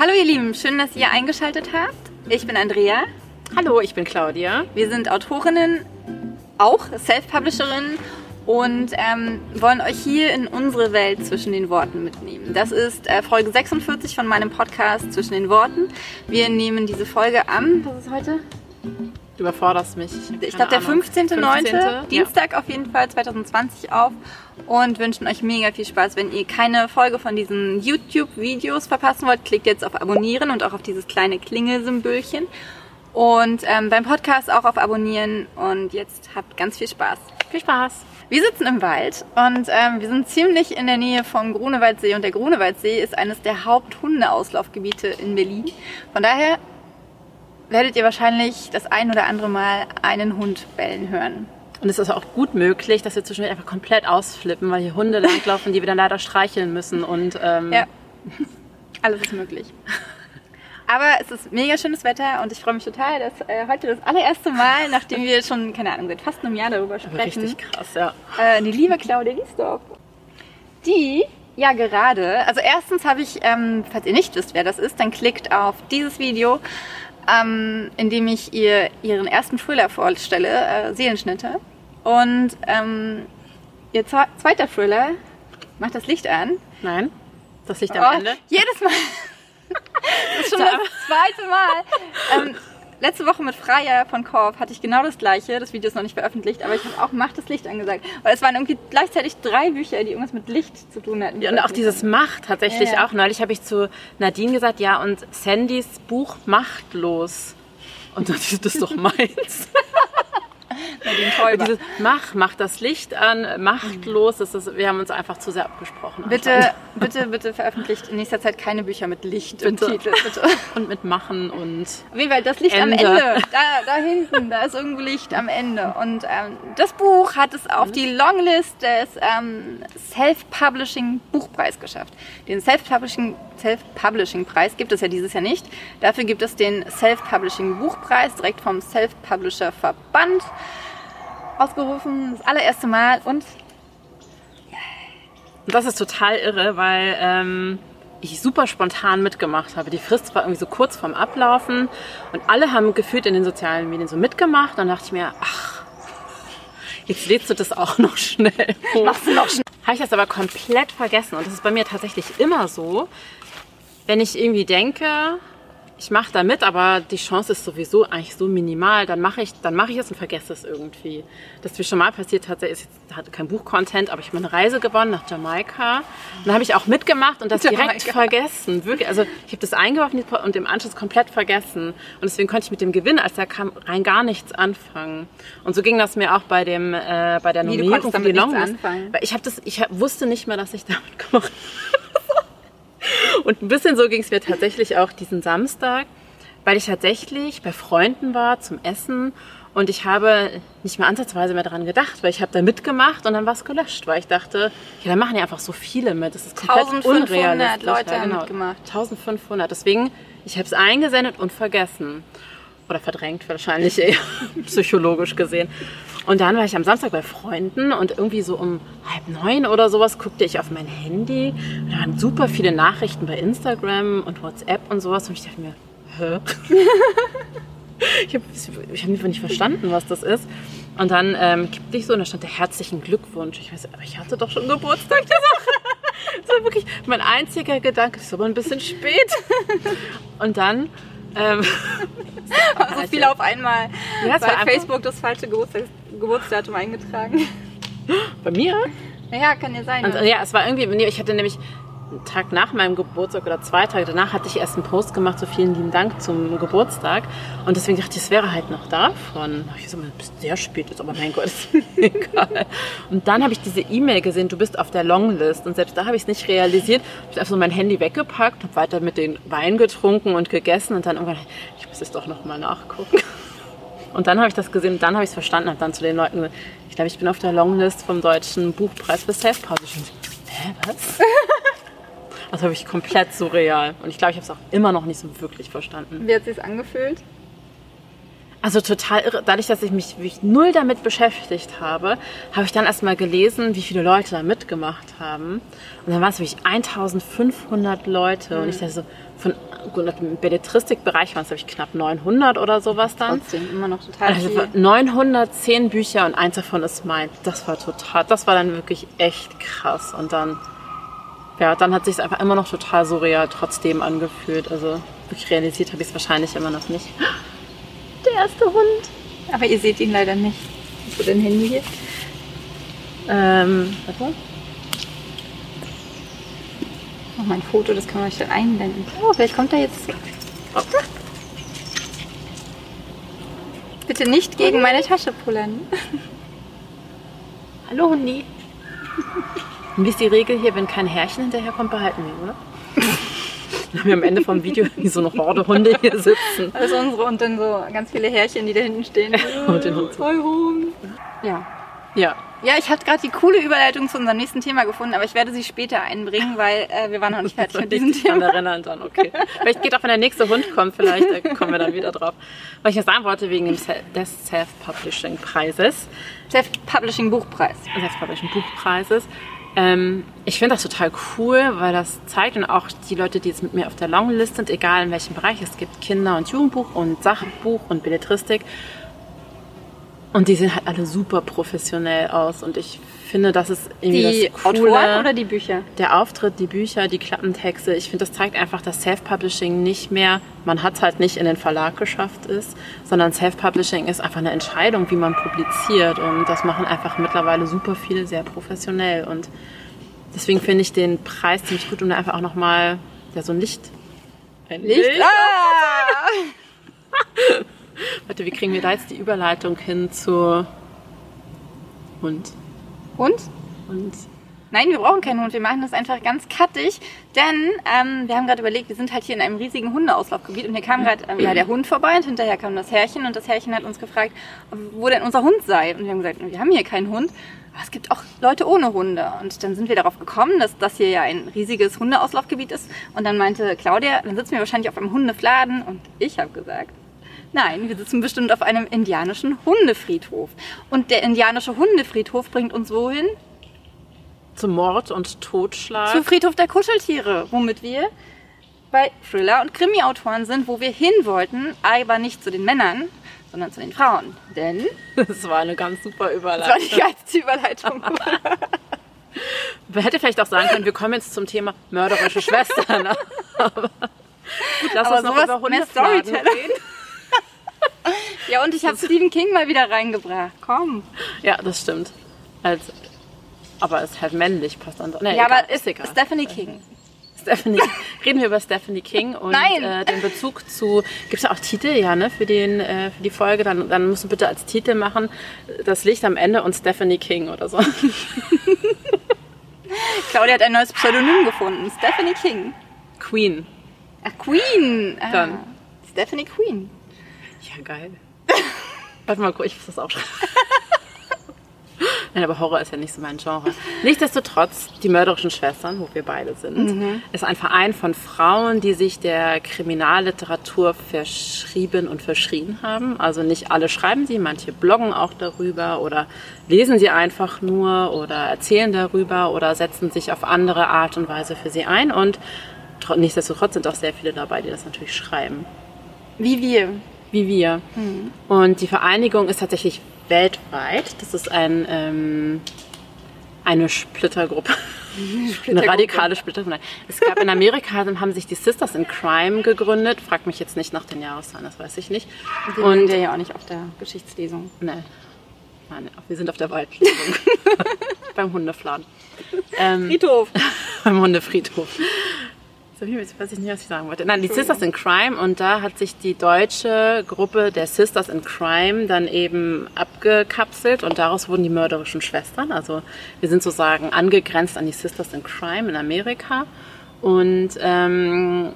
Hallo ihr Lieben, schön, dass ihr eingeschaltet habt. Ich bin Andrea. Hallo, ich bin Claudia. Wir sind Autorinnen, auch Self-Publisherinnen und ähm, wollen euch hier in unsere Welt zwischen den Worten mitnehmen. Das ist äh, Folge 46 von meinem Podcast Zwischen den Worten. Wir nehmen diese Folge am, was ist heute? Du überforderst mich. Ich glaube, der 15.9. 15. Dienstag ja. auf jeden Fall 2020 auf und wünschen euch mega viel Spaß. Wenn ihr keine Folge von diesen YouTube-Videos verpassen wollt, klickt jetzt auf Abonnieren und auch auf dieses kleine Klingelsymbolchen. Und ähm, beim Podcast auch auf Abonnieren. Und jetzt habt ganz viel Spaß. Viel Spaß! Wir sitzen im Wald und ähm, wir sind ziemlich in der Nähe vom Grunewaldsee und der Grunewaldsee ist eines der Haupthundeauslaufgebiete in Berlin. Von daher werdet ihr wahrscheinlich das ein oder andere Mal einen Hund bellen hören. Und es ist auch gut möglich, dass wir zwischendurch einfach komplett ausflippen, weil hier Hunde langlaufen, die wir dann leider streicheln müssen. Und, ähm ja, alles ist möglich. Aber es ist mega schönes Wetter und ich freue mich total, dass äh, heute das allererste Mal, nachdem wir schon, keine Ahnung, seit fast einem Jahr darüber sprechen. Richtig krass, ja. Äh, die liebe Claudia Liesdorf, die ja gerade, also erstens habe ich, ähm, falls ihr nicht wisst, wer das ist, dann klickt auf dieses Video ähm, in dem ich ihr ihren ersten Thriller vorstelle, äh, Seelenschnitte. Und ähm, ihr zweiter Thriller macht das Licht an. Nein, das Licht am oh, Ende. Jedes Mal. das ist schon das zweite Mal. Ähm, letzte Woche mit Freier von Korf hatte ich genau das gleiche. Das Video ist noch nicht veröffentlicht, aber ich habe auch Macht das Licht angesagt. Weil es waren irgendwie gleichzeitig drei Bücher, die irgendwas mit Licht zu tun hatten. Ja, und auch dieses Macht tatsächlich ja, ja. auch. Neulich habe ich zu Nadine gesagt, ja, und Sandys Buch Machtlos. Und dann ist das doch meins. Dieses Mach, mach das Licht an, machtlos. Das ist, wir haben uns einfach zu sehr abgesprochen. Bitte, bitte, bitte veröffentlicht in nächster Zeit keine Bücher mit Licht bitte. im Titel. Bitte. Und mit Machen und. Auf jeden Fall, das Licht Ende. am Ende. Da, da hinten, da ist irgendwo Licht am Ende. Und ähm, das Buch hat es auf die Longlist des ähm, Self-Publishing Buchpreis geschafft. Den Self-Publishing Self-Publishing-Preis gibt es ja dieses Jahr nicht. Dafür gibt es den Self-Publishing-Buchpreis direkt vom Self-Publisher-Verband ausgerufen. Das allererste Mal und das ist total irre, weil ähm, ich super spontan mitgemacht habe. Die Frist war irgendwie so kurz vorm Ablaufen und alle haben gefühlt in den sozialen Medien so mitgemacht. Und dann dachte ich mir, ach, jetzt lädst du das auch noch schnell. Machst du noch schnell. Habe ich das aber komplett vergessen. Und das ist bei mir tatsächlich immer so, wenn ich irgendwie denke, ich mache da mit, aber die Chance ist sowieso eigentlich so minimal, dann mache ich, dann mache ich es und vergesse es irgendwie. Das ist mir schon mal passiert hat, ist jetzt hatte kein Buchcontent, aber ich habe eine Reise gewonnen nach Jamaika. Und da habe ich auch mitgemacht und das Jamaika. direkt vergessen. Wirklich, also ich habe das eingeworfen und im Anschluss komplett vergessen. Und deswegen konnte ich mit dem Gewinn, als der kam, rein gar nichts anfangen. Und so ging das mir auch bei dem äh, bei der Nominierung für die Longlist. Ich habe das, ich wusste nicht mehr, dass ich damit gemacht habe. Und ein bisschen so ging es mir tatsächlich auch diesen Samstag, weil ich tatsächlich bei Freunden war zum Essen und ich habe nicht mehr ansatzweise mehr daran gedacht, weil ich habe da mitgemacht und dann war es gelöscht, weil ich dachte, ja, da machen ja einfach so viele mit. Das ist komplett 1500 unrealistisch. Leute ja, genau. haben mitgemacht. 1500. Deswegen, ich habe es eingesendet und vergessen. Oder verdrängt wahrscheinlich eher, psychologisch gesehen. Und dann war ich am Samstag bei Freunden und irgendwie so um halb neun oder sowas guckte ich auf mein Handy. Da waren super viele Nachrichten bei Instagram und WhatsApp und sowas. Und ich dachte mir, hä? ich habe ich hab nicht verstanden, was das ist. Und dann ähm, kippte ich so und da stand der herzlichen Glückwunsch. Ich weiß, aber ich hatte doch schon Geburtstag. das war wirklich mein einziger Gedanke. Das ist aber ein bisschen spät. Und dann ähm, so viel auf einmal. Ja, bei Facebook das falsche Geburtsdatum eingetragen. Bei mir? Ja, kann ja sein. Und, ja, es war irgendwie, ich hatte nämlich einen Tag nach meinem Geburtstag oder zwei Tage danach hatte ich erst einen Post gemacht, so vielen lieben Dank zum Geburtstag. Und deswegen dachte ich, es wäre halt noch davon. Ich so, bist sehr spät ist, aber mein Gott, ist egal. Und dann habe ich diese E-Mail gesehen, du bist auf der Longlist. Und selbst da habe ich es nicht realisiert. Ich habe einfach so mein Handy weggepackt, habe weiter mit den Wein getrunken und gegessen und dann irgendwann, ich muss es doch nochmal nachgucken. Und dann habe ich das gesehen dann habe ich es verstanden, habe dann zu den Leuten gesagt, ich glaube, ich bin auf der Longlist vom Deutschen Buchpreis für Self-Publishing. Hä, was? Das habe ich komplett surreal. Und ich glaube, ich habe es auch immer noch nicht so wirklich verstanden. Wie hat es sich angefühlt? Also total irre. Dadurch, dass ich mich wirklich null damit beschäftigt habe, habe ich dann erstmal gelesen, wie viele Leute da mitgemacht haben. Und dann waren es wirklich 1500 Leute. Und ich dachte so, von im Belletristikbereich waren es, glaube ich, knapp 900 oder sowas dann. Trotzdem immer noch total Also viel. 910 Bücher und eins davon ist mein. Das war total, das war dann wirklich echt krass. Und dann, ja, dann hat sich einfach immer noch total surreal trotzdem angefühlt. Also wirklich realisiert habe ich es wahrscheinlich immer noch nicht. Der erste Hund. Aber ihr seht ihn leider nicht. Hast du dein Handy hier? Ähm, warte mal. Oh, mein Foto, das kann man euch dann einblenden. Oh, vielleicht kommt er jetzt. Oh. Bitte nicht gegen meine Tasche pullern. Hallo Hundi. Und wie ist die Regel hier, wenn kein Härchen hinterherkommt, behalten wir, oder? Dann haben wir am Ende vom Video wie so eine Horde Hunde hier sitzen. Also unsere und dann so ganz viele Härchen, die da hinten stehen. Und den Hund. Zwei Hunde. Ja. Ja, Ja, ich habe gerade die coole Überleitung zu unserem nächsten Thema gefunden, aber ich werde sie später einbringen, weil äh, wir waren noch nicht fertig mit diesem Thema. erinnern dann, okay. Vielleicht geht auch, wenn der nächste Hund kommt, vielleicht äh, kommen wir dann wieder drauf. Was ich noch sagen wollte, wegen des Self-Publishing-Preises, Self-Publishing Buchpreis. Self-Publishing-Buchpreises, ähm, ich finde das total cool, weil das zeigt und auch die Leute, die jetzt mit mir auf der Longlist sind, egal in welchem Bereich, es gibt Kinder- und Jugendbuch und Sachbuch und Belletristik. Und die sehen halt alle super professionell aus und ich finde, das ist irgendwie Die das Coole. Autoren oder die Bücher? der Auftritt, die Bücher, die Klappentexte, ich finde, das zeigt einfach, dass Self-Publishing nicht mehr, man hat es halt nicht in den Verlag geschafft ist, sondern Self-Publishing ist einfach eine Entscheidung, wie man publiziert und das machen einfach mittlerweile super viele sehr professionell und deswegen finde ich den Preis ziemlich gut, um da einfach auch nochmal ja, so ein Licht ein Ah! Warte, wie kriegen wir da jetzt die Überleitung hin zu Hund? Und? Und Nein, wir brauchen keinen Hund. Wir machen das einfach ganz kattig, denn ähm, wir haben gerade überlegt, wir sind halt hier in einem riesigen Hundeauslaufgebiet und hier kam gerade ähm, ja, der Hund vorbei und hinterher kam das Herrchen und das Herrchen hat uns gefragt, wo denn unser Hund sei. Und wir haben gesagt, wir haben hier keinen Hund. Aber es gibt auch Leute ohne Hunde. Und dann sind wir darauf gekommen, dass das hier ja ein riesiges Hundeauslaufgebiet ist. Und dann meinte Claudia, dann sitzen wir wahrscheinlich auf einem Hundefladen. Und ich habe gesagt, Nein, wir sitzen bestimmt auf einem indianischen Hundefriedhof. Und der indianische Hundefriedhof bringt uns wohin? zu Mord und Totschlag. Zu Friedhof der Kuscheltiere, womit wir bei Thriller- und Krimi-Autoren sind, wo wir hin wollten, aber nicht zu den Männern, sondern zu den Frauen. Denn Das war eine ganz super das war Überleitung. die geilste Überleitung. Man hätte vielleicht auch sagen können, wir kommen jetzt zum Thema mörderische Schwestern. Aber gut, lass Aber uns noch über Hundefladen reden. Ja, und ich habe Stephen King mal wieder reingebracht. Komm. Ja, das stimmt. Als, aber es ist halt männlich, passt dann. Nee, Ja, egal, aber ist egal. Stephanie King. Stephanie, reden wir über Stephanie King und. Äh, den Bezug zu. Gibt es ja auch Titel, ja, ne, für, den, äh, für die Folge? Dann, dann musst du bitte als Titel machen, das Licht am Ende und Stephanie King oder so. Claudia hat ein neues Pseudonym gefunden. Stephanie King. Queen. Ach, Queen. Ah, Dann. Stephanie Queen. Ja, geil. Warte mal, ich muss das aufschreiben. Nein, aber Horror ist ja nicht so mein Genre. Nichtsdestotrotz, die mörderischen Schwestern, wo wir beide sind, ist ein Verein von Frauen, die sich der Kriminalliteratur verschrieben und verschrien haben. Also nicht alle schreiben sie, manche bloggen auch darüber oder lesen sie einfach nur oder erzählen darüber oder setzen sich auf andere Art und Weise für sie ein. Und tro- nichtsdestotrotz sind auch sehr viele dabei, die das natürlich schreiben Wie wir. Wie wir. Und die Vereinigung ist tatsächlich weltweit. Das ist ein, ähm, eine Splittergruppe. eine radikale Splittergruppe. Es gab in Amerika, haben sich die Sisters in Crime gegründet. Frag mich jetzt nicht nach den Jahreszahlen, das weiß ich nicht. Wir Und sind ja auch nicht auf der Geschichtslesung. Nein. Nein, wir sind auf der Waldlesung. Beim Hundefladen. Ähm, Friedhof. beim Hundefriedhof. Jetzt weiß ich nicht, was ich sagen wollte. Nein, die Sisters in Crime und da hat sich die deutsche Gruppe der Sisters in Crime dann eben abgekapselt und daraus wurden die mörderischen Schwestern. Also wir sind sozusagen angegrenzt an die Sisters in Crime in Amerika und ähm,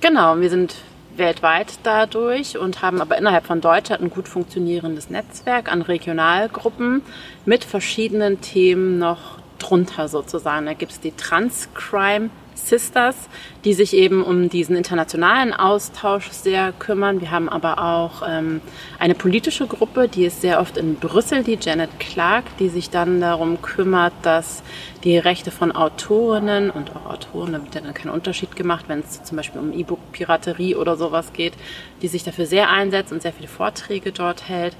genau, wir sind weltweit dadurch und haben aber innerhalb von Deutschland ein gut funktionierendes Netzwerk an Regionalgruppen mit verschiedenen Themen noch drunter sozusagen. Da gibt es die Transcrime Sisters, die sich eben um diesen internationalen Austausch sehr kümmern. Wir haben aber auch ähm, eine politische Gruppe, die ist sehr oft in Brüssel, die Janet Clark, die sich dann darum kümmert, dass die Rechte von Autorinnen und auch Autoren, da wird ja dann kein Unterschied gemacht, wenn es zum Beispiel um E-Book-Piraterie oder sowas geht, die sich dafür sehr einsetzt und sehr viele Vorträge dort hält.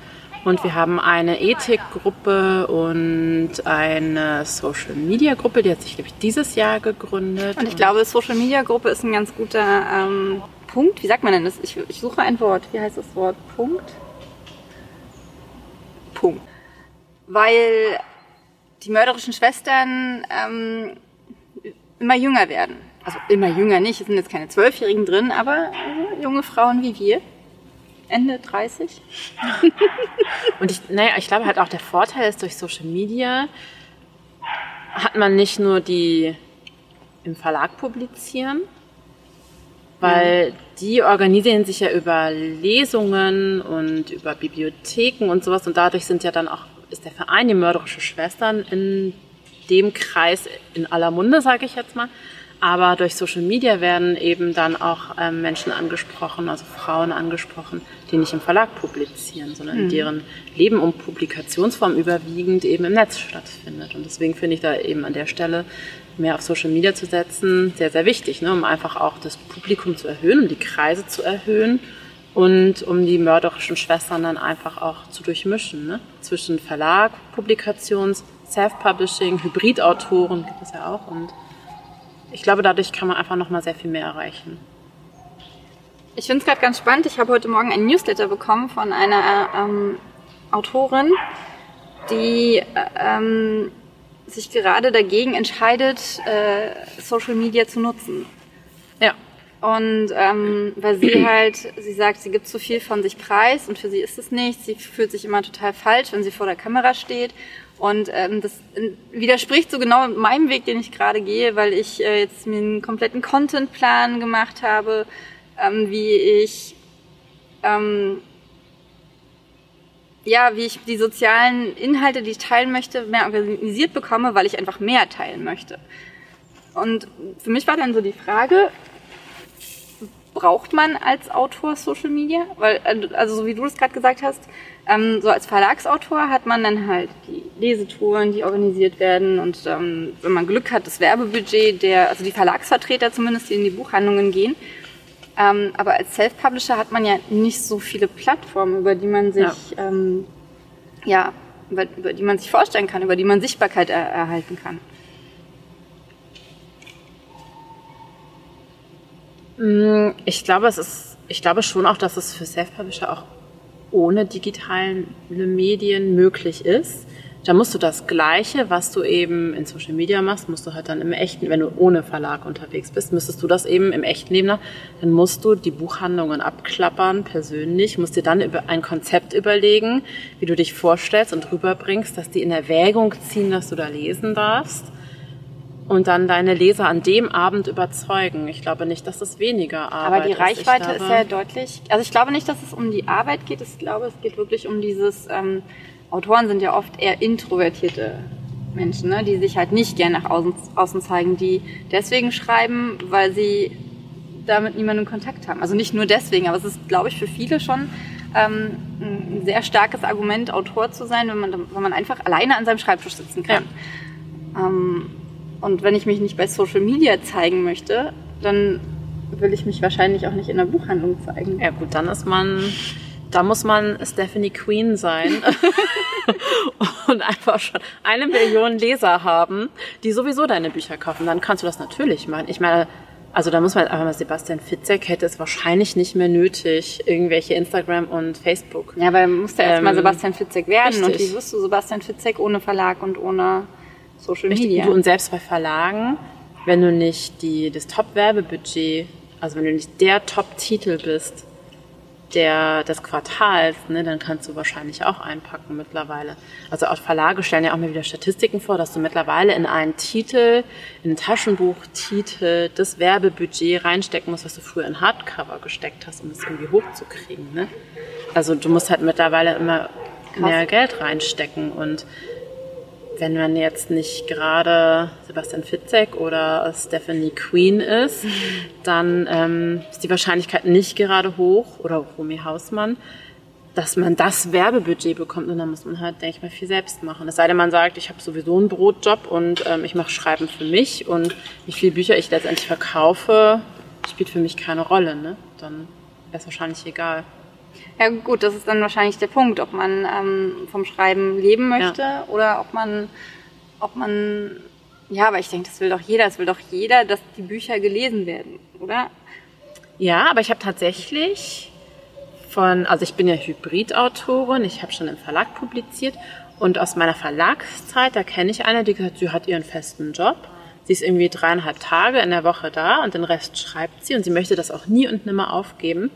Und wir haben eine Ethikgruppe und eine Social Media Gruppe, die hat sich, glaube ich, dieses Jahr gegründet. Und ich glaube, Social Media Gruppe ist ein ganz guter ähm, Punkt. Wie sagt man denn das? Ich, ich suche ein Wort. Wie heißt das Wort? Punkt? Punkt. Weil die mörderischen Schwestern ähm, immer jünger werden. Also immer jünger nicht, es sind jetzt keine Zwölfjährigen drin, aber äh, junge Frauen wie wir. Ende 30. Und ich, naja, ich glaube halt auch der Vorteil ist, durch Social Media hat man nicht nur die im Verlag publizieren, weil mhm. die organisieren sich ja über Lesungen und über Bibliotheken und sowas und dadurch sind ja dann auch, ist der Verein die mörderische Schwestern in dem Kreis in aller Munde, sage ich jetzt mal. Aber durch Social Media werden eben dann auch ähm, Menschen angesprochen, also Frauen angesprochen, die nicht im Verlag publizieren, sondern mhm. deren Leben und Publikationsform überwiegend eben im Netz stattfindet. Und deswegen finde ich da eben an der Stelle mehr auf Social Media zu setzen sehr, sehr wichtig, ne? um einfach auch das Publikum zu erhöhen, um die Kreise zu erhöhen und um die mörderischen Schwestern dann einfach auch zu durchmischen. Ne? Zwischen Verlag, Publikations, Self-Publishing, Hybridautoren gibt es ja auch und ich glaube, dadurch kann man einfach noch mal sehr viel mehr erreichen. Ich finde es gerade ganz spannend. Ich habe heute Morgen ein Newsletter bekommen von einer ähm, Autorin, die ähm, sich gerade dagegen entscheidet, äh, Social Media zu nutzen. Ja. Und ähm, weil sie halt, sie sagt, sie gibt zu viel von sich preis und für sie ist es nicht. Sie fühlt sich immer total falsch, wenn sie vor der Kamera steht und ähm, das widerspricht so genau meinem Weg, den ich gerade gehe, weil ich äh, jetzt mir einen kompletten Contentplan gemacht habe, ähm, wie ich ähm, ja, wie ich die sozialen Inhalte, die ich teilen möchte, mehr organisiert bekomme, weil ich einfach mehr teilen möchte. Und für mich war dann so die Frage, braucht man als Autor Social Media? Weil, also so wie du das gerade gesagt hast, ähm, so als Verlagsautor hat man dann halt die Lesetouren, die organisiert werden und ähm, wenn man Glück hat, das Werbebudget der, also die Verlagsvertreter zumindest, die in die Buchhandlungen gehen. Ähm, aber als Self-Publisher hat man ja nicht so viele Plattformen, über die man sich, ja, ähm, ja über, über, die man sich vorstellen kann, über die man Sichtbarkeit er, erhalten kann. Mm, ich glaube, es ist, ich glaube schon auch, dass es für Self-Publisher auch ohne digitale Medien möglich ist. Da musst du das Gleiche, was du eben in Social Media machst, musst du halt dann im echten, wenn du ohne Verlag unterwegs bist, müsstest du das eben im echten Leben, dann musst du die Buchhandlungen abklappern persönlich, musst dir dann über ein Konzept überlegen, wie du dich vorstellst und rüberbringst, dass die in Erwägung ziehen, dass du da lesen darfst und dann deine Leser an dem Abend überzeugen. Ich glaube nicht, dass es weniger Arbeit Aber die Reichweite ist, ist ja deutlich. Also ich glaube nicht, dass es um die Arbeit geht. Ich glaube, es geht wirklich um dieses. Ähm, Autoren sind ja oft eher introvertierte Menschen, ne, die sich halt nicht gern nach außen, außen zeigen, die deswegen schreiben, weil sie damit niemanden Kontakt haben. Also nicht nur deswegen, aber es ist, glaube ich, für viele schon ähm, ein sehr starkes Argument, Autor zu sein, wenn man, wenn man einfach alleine an seinem Schreibtisch sitzen kann. Ja. Ähm, und wenn ich mich nicht bei Social Media zeigen möchte, dann will ich mich wahrscheinlich auch nicht in der Buchhandlung zeigen. Ja gut, dann ist man, da muss man Stephanie Queen sein und einfach schon eine Million Leser haben, die sowieso deine Bücher kaufen. Dann kannst du das natürlich machen. Ich meine, also da muss man einfach mal, Sebastian Fitzek hätte es wahrscheinlich nicht mehr nötig, irgendwelche Instagram und Facebook. Ja, weil man musste ja erstmal ähm, Sebastian Fitzek werden richtig. und wie wirst du Sebastian Fitzek ohne Verlag und ohne Social Media. Und selbst bei Verlagen, wenn du nicht die, das Top-Werbebudget, also wenn du nicht der Top-Titel bist, der des Quartals, ne, dann kannst du wahrscheinlich auch einpacken mittlerweile. Also auch Verlage stellen ja auch mal wieder Statistiken vor, dass du mittlerweile in einen Titel, in einen Taschenbuchtitel das Werbebudget reinstecken musst, was du früher in Hardcover gesteckt hast, um es irgendwie hochzukriegen. Ne? Also du musst halt mittlerweile immer Krass. mehr Geld reinstecken und wenn man jetzt nicht gerade Sebastian Fitzek oder Stephanie Queen ist, dann ähm, ist die Wahrscheinlichkeit nicht gerade hoch oder Romy Hausmann, dass man das Werbebudget bekommt und dann muss man halt, denke ich mal, viel selbst machen. Es sei denn, man sagt, ich habe sowieso einen Brotjob und ähm, ich mache Schreiben für mich und wie viele Bücher ich letztendlich verkaufe, spielt für mich keine Rolle. Ne? Dann wäre es wahrscheinlich egal. Ja gut, das ist dann wahrscheinlich der Punkt, ob man ähm, vom Schreiben leben möchte ja. oder ob man, ob man, ja, aber ich denke, das will doch jeder, das will doch jeder, dass die Bücher gelesen werden, oder? Ja, aber ich habe tatsächlich von, also ich bin ja Hybridautorin, ich habe schon im Verlag publiziert und aus meiner Verlagszeit, da kenne ich eine, die gesagt, sie hat ihren festen Job. Sie ist irgendwie dreieinhalb Tage in der Woche da und den Rest schreibt sie und sie möchte das auch nie und nimmer aufgeben,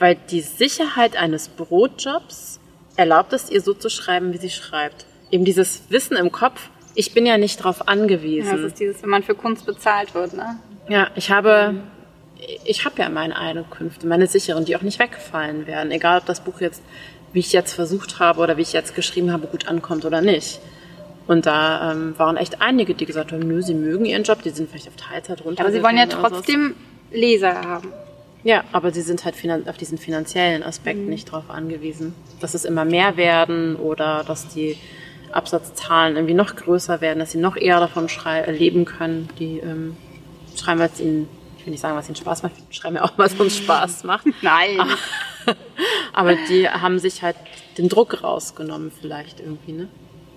weil die Sicherheit eines Brotjobs erlaubt es ihr so zu schreiben, wie sie schreibt. Eben dieses Wissen im Kopf, ich bin ja nicht darauf angewiesen. Ja, das ist dieses, wenn man für Kunst bezahlt wird, ne? Ja, ich habe mhm ich habe ja meine Einkünfte, meine sicheren, die auch nicht wegfallen werden. Egal, ob das Buch jetzt, wie ich jetzt versucht habe oder wie ich jetzt geschrieben habe, gut ankommt oder nicht. Und da ähm, waren echt einige, die gesagt haben, nö, sie mögen ihren Job, die sind vielleicht auf Teilzeit runter. Aber sie wollen ja trotzdem Leser haben. Ja, aber sie sind halt auf diesen finanziellen Aspekt mhm. nicht drauf angewiesen. Dass es immer mehr werden oder dass die Absatzzahlen irgendwie noch größer werden, dass sie noch eher davon leben können. Die ähm, schreiben, es ihnen ich will nicht sagen, was ihnen Spaß macht, ich schreibe mir auch, was uns Spaß macht. Nein. Aber, aber, die haben sich halt den Druck rausgenommen, vielleicht irgendwie, ne?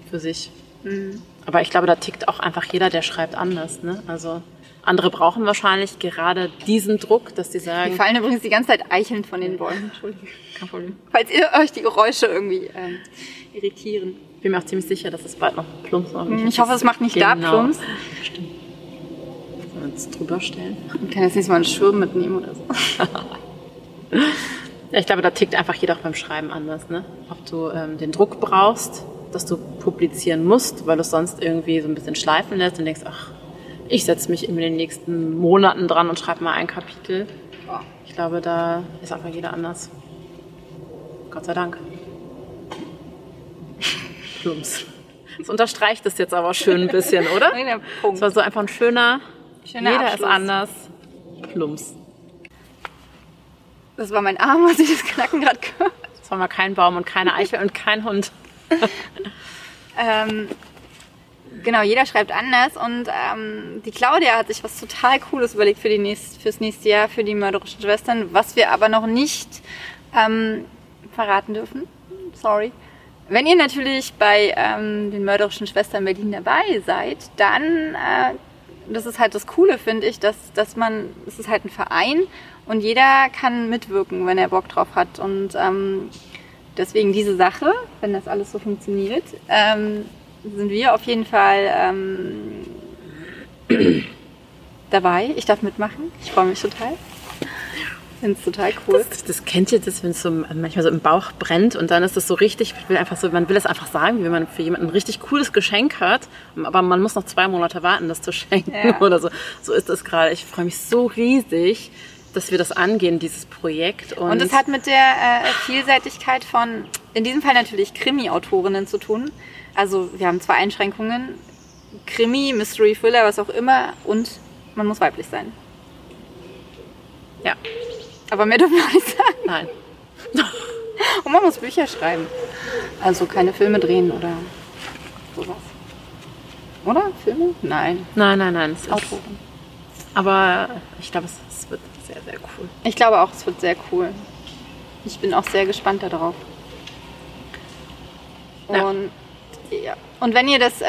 Für sich. Mhm. Aber ich glaube, da tickt auch einfach jeder, der schreibt anders, ne? Also andere brauchen wahrscheinlich gerade diesen Druck, dass die sagen. Die fallen übrigens die ganze Zeit eichelnd von den Bäumen. Entschuldigung. Kein Problem. Falls ihr euch die Geräusche irgendwie ähm, irritieren. Ich bin mir auch ziemlich sicher, dass es bald noch Plumps macht. Ich hoffe, es macht nicht genau. da Plumps. Stimmt jetzt drüber stellen. Man kann jetzt nicht mal einen Schirm mitnehmen oder so. ja, ich glaube, da tickt einfach jeder auch beim Schreiben anders. Ne? Ob du ähm, den Druck brauchst, dass du publizieren musst, weil du es sonst irgendwie so ein bisschen schleifen lässt und denkst, ach, ich setze mich in den nächsten Monaten dran und schreibe mal ein Kapitel. Ich glaube, da ist einfach jeder anders. Gott sei Dank. Plumps. Das unterstreicht es jetzt aber schön ein bisschen, oder? Nein, der Punkt. Das war so einfach ein schöner Schöner Jeder Abschluss. ist anders. Plumps. Das war mein Arm, als ich das Knacken gerade gehört Das war mal kein Baum und keine Eichel und kein Hund. ähm, genau, jeder schreibt anders und ähm, die Claudia hat sich was total Cooles überlegt für die nächst, fürs nächste Jahr, für die mörderischen Schwestern, was wir aber noch nicht ähm, verraten dürfen. Sorry. Wenn ihr natürlich bei ähm, den mörderischen Schwestern Berlin dabei seid, dann äh, das ist halt das Coole, finde ich, dass, dass man, es ist halt ein Verein und jeder kann mitwirken, wenn er Bock drauf hat. Und ähm, deswegen diese Sache, wenn das alles so funktioniert, ähm, sind wir auf jeden Fall ähm, dabei. Ich darf mitmachen. Ich freue mich total finde es total cool. Das, das kennt ihr das, wenn es so manchmal so im Bauch brennt und dann ist es so richtig, will einfach so, man will es einfach sagen, wie man für jemanden ein richtig cooles Geschenk hat, aber man muss noch zwei Monate warten, das zu schenken ja. oder so. So ist es gerade. Ich freue mich so riesig, dass wir das angehen, dieses Projekt. Und es hat mit der äh, Vielseitigkeit von, in diesem Fall natürlich Krimi-Autorinnen zu tun. Also wir haben zwei Einschränkungen. Krimi, Mystery Thriller, was auch immer und man muss weiblich sein. Ja. Aber mehr dürfen wir nicht sagen. Nein. Und man muss Bücher schreiben. Also keine Filme drehen oder sowas. Oder? Filme? Nein. Nein, nein, nein. Autoren. Aber ich glaube, es, es, wird sehr, sehr cool. Ich glaube auch, es wird sehr cool. Ich bin auch sehr gespannt darauf. Und, ja. Ja. Und wenn ihr das äh,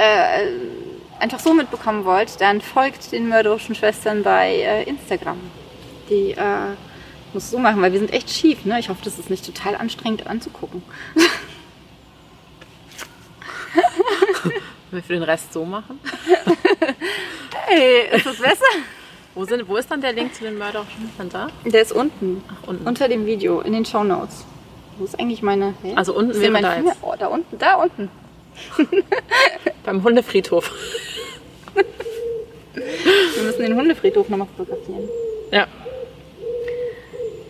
einfach so mitbekommen wollt, dann folgt den mörderischen Schwestern bei äh, Instagram. Die äh, muss so machen, weil wir sind echt schief. Ne? Ich hoffe, das ist nicht total anstrengend anzugucken. Wollen wir für den Rest so machen? hey, ist das besser? Wo, sind, wo ist dann der Link zu den mörderischen da? Der ist unten. Ach, unten. Unter dem Video, in den Show Notes. Wo ist eigentlich meine. Hä? Also unten wäre da jetzt. Oh, da unten, da unten. Beim Hundefriedhof. wir müssen den Hundefriedhof nochmal fotografieren. Ja.